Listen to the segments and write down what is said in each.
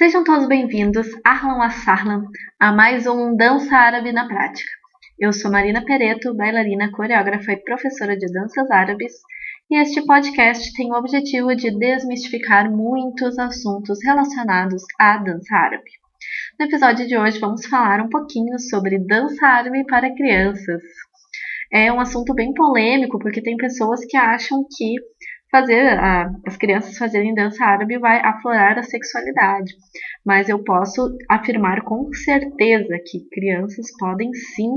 Sejam todos bem-vindos, Ahlan Assarlan, a mais um Dança Árabe na Prática. Eu sou Marina Pereto, bailarina, coreógrafa e professora de danças árabes, e este podcast tem o objetivo de desmistificar muitos assuntos relacionados à dança árabe. No episódio de hoje vamos falar um pouquinho sobre dança árabe para crianças. É um assunto bem polêmico porque tem pessoas que acham que fazer a, as crianças fazerem dança árabe vai aflorar a sexualidade. Mas eu posso afirmar com certeza que crianças podem sim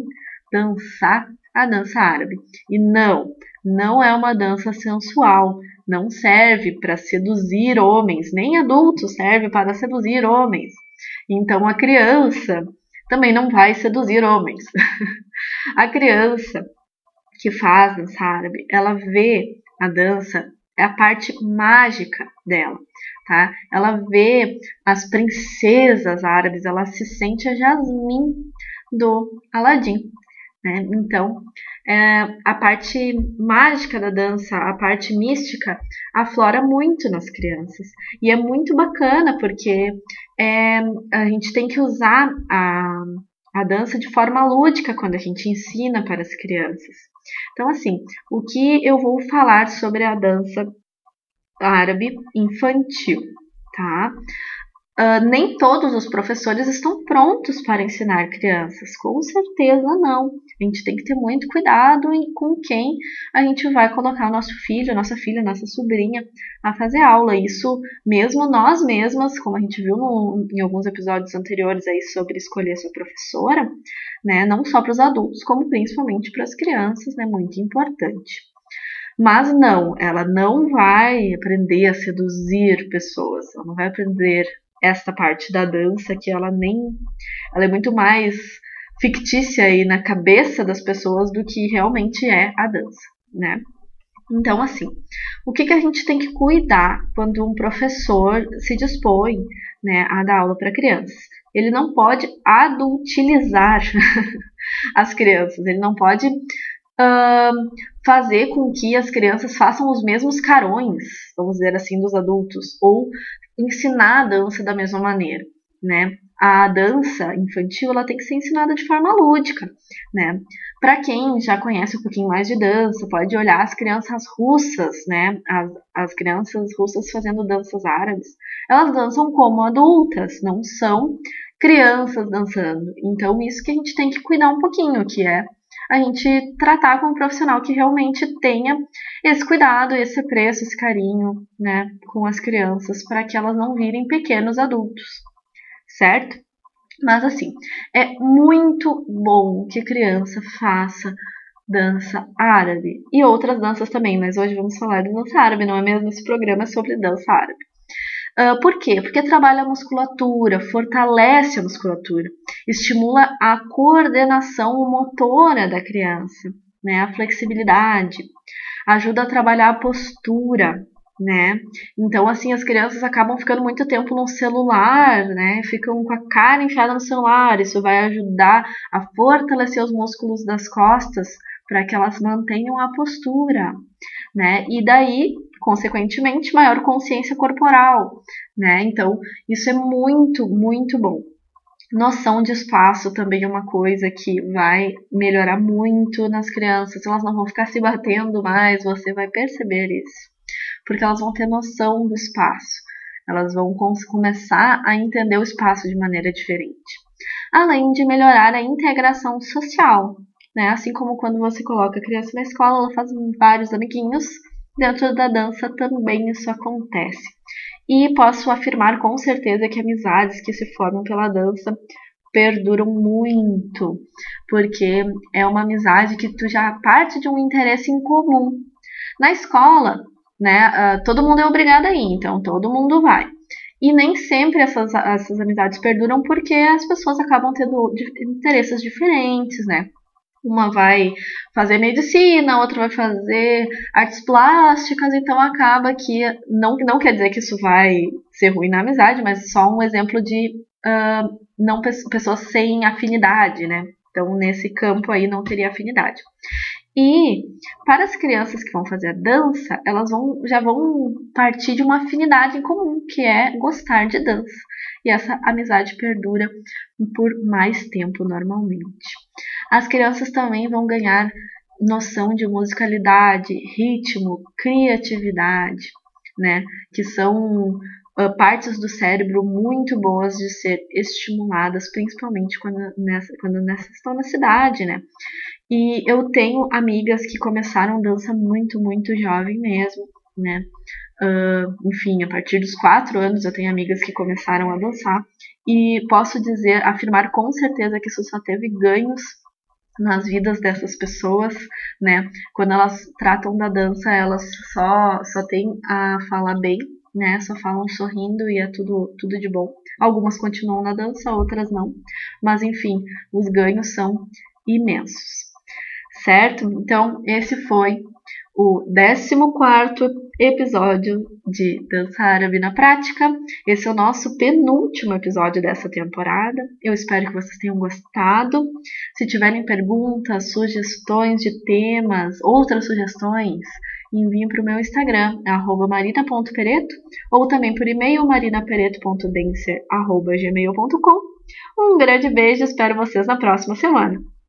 dançar a dança árabe. E não, não é uma dança sensual, não serve para seduzir homens, nem adultos serve para seduzir homens. Então a criança também não vai seduzir homens. a criança que faz dança árabe, ela vê a dança é a parte mágica dela, tá? Ela vê as princesas árabes, ela se sente a Jasmine do Aladdin, né? Então, é, a parte mágica da dança, a parte mística, aflora muito nas crianças. E é muito bacana porque é, a gente tem que usar a, a dança de forma lúdica quando a gente ensina para as crianças. Então, assim, o que eu vou falar sobre a dança árabe infantil, tá? Uh, nem todos os professores estão prontos para ensinar crianças, com certeza não. A gente tem que ter muito cuidado com quem a gente vai colocar o nosso filho, nossa filha, nossa sobrinha a fazer aula. Isso mesmo nós mesmas, como a gente viu no, em alguns episódios anteriores aí sobre escolher sua professora, né? Não só para os adultos, como principalmente para as crianças, né? Muito importante. Mas não, ela não vai aprender a seduzir pessoas, ela não vai aprender esta parte da dança que ela nem ela é muito mais fictícia aí na cabeça das pessoas do que realmente é a dança, né? Então, assim, o que, que a gente tem que cuidar quando um professor se dispõe né, a dar aula para crianças? Ele não pode adultilizar as crianças, ele não pode uh, fazer com que as crianças façam os mesmos carões, vamos dizer assim, dos adultos, ou ensinar a dança da mesma maneira, né? A dança infantil ela tem que ser ensinada de forma lúdica, né? Para quem já conhece um pouquinho mais de dança, pode olhar as crianças russas, né? As, as crianças russas fazendo danças árabes, elas dançam como adultas, não são crianças dançando. Então isso que a gente tem que cuidar um pouquinho, que é a gente tratar com um profissional que realmente tenha esse cuidado, esse preço, esse carinho, né, com as crianças, para que elas não virem pequenos adultos, certo? Mas assim, é muito bom que criança faça dança árabe e outras danças também, mas hoje vamos falar de dança árabe, não é mesmo? Esse programa é sobre dança árabe. Uh, por quê? Porque trabalha a musculatura, fortalece a musculatura, estimula a coordenação motora da criança, né, a flexibilidade, ajuda a trabalhar a postura, né? Então, assim, as crianças acabam ficando muito tempo no celular, né? Ficam com a cara enfiada no celular. Isso vai ajudar a fortalecer os músculos das costas para que elas mantenham a postura, né? E daí consequentemente, maior consciência corporal, né? Então, isso é muito, muito bom. Noção de espaço também é uma coisa que vai melhorar muito nas crianças. Elas não vão ficar se batendo mais, você vai perceber isso. Porque elas vão ter noção do espaço. Elas vão começar a entender o espaço de maneira diferente. Além de melhorar a integração social, né? Assim como quando você coloca a criança na escola, ela faz vários amiguinhos Dentro da dança também isso acontece. E posso afirmar com certeza que amizades que se formam pela dança perduram muito, porque é uma amizade que tu já parte de um interesse em comum. Na escola, né, uh, todo mundo é obrigado a ir, então todo mundo vai. E nem sempre essas, essas amizades perduram porque as pessoas acabam tendo interesses diferentes, né? Uma vai fazer medicina, outra vai fazer artes plásticas, então acaba que não, não quer dizer que isso vai ser ruim na amizade, mas só um exemplo de uh, não pessoas sem afinidade, né? Então nesse campo aí não teria afinidade. E para as crianças que vão fazer a dança, elas vão, já vão partir de uma afinidade em comum, que é gostar de dança. e essa amizade perdura por mais tempo normalmente. As crianças também vão ganhar noção de musicalidade, ritmo, criatividade, né? Que são uh, partes do cérebro muito boas de ser estimuladas, principalmente quando, nessa, quando nessa, estão na cidade, né? E eu tenho amigas que começaram dança muito, muito jovem mesmo, né? Uh, enfim, a partir dos quatro anos eu tenho amigas que começaram a dançar e posso dizer, afirmar com certeza que isso só teve ganhos nas vidas dessas pessoas, né? Quando elas tratam da dança, elas só só têm a falar bem, né? Só falam sorrindo e é tudo tudo de bom. Algumas continuam na dança, outras não. Mas enfim, os ganhos são imensos. Certo? Então, esse foi o 14 episódio de Dança Árabe na Prática. Esse é o nosso penúltimo episódio dessa temporada. Eu espero que vocês tenham gostado. Se tiverem perguntas, sugestões de temas, outras sugestões, enviem para o meu Instagram, marina.pereto, ou também por e-mail marinapereto.denser.gmail.com. Um grande beijo, espero vocês na próxima semana.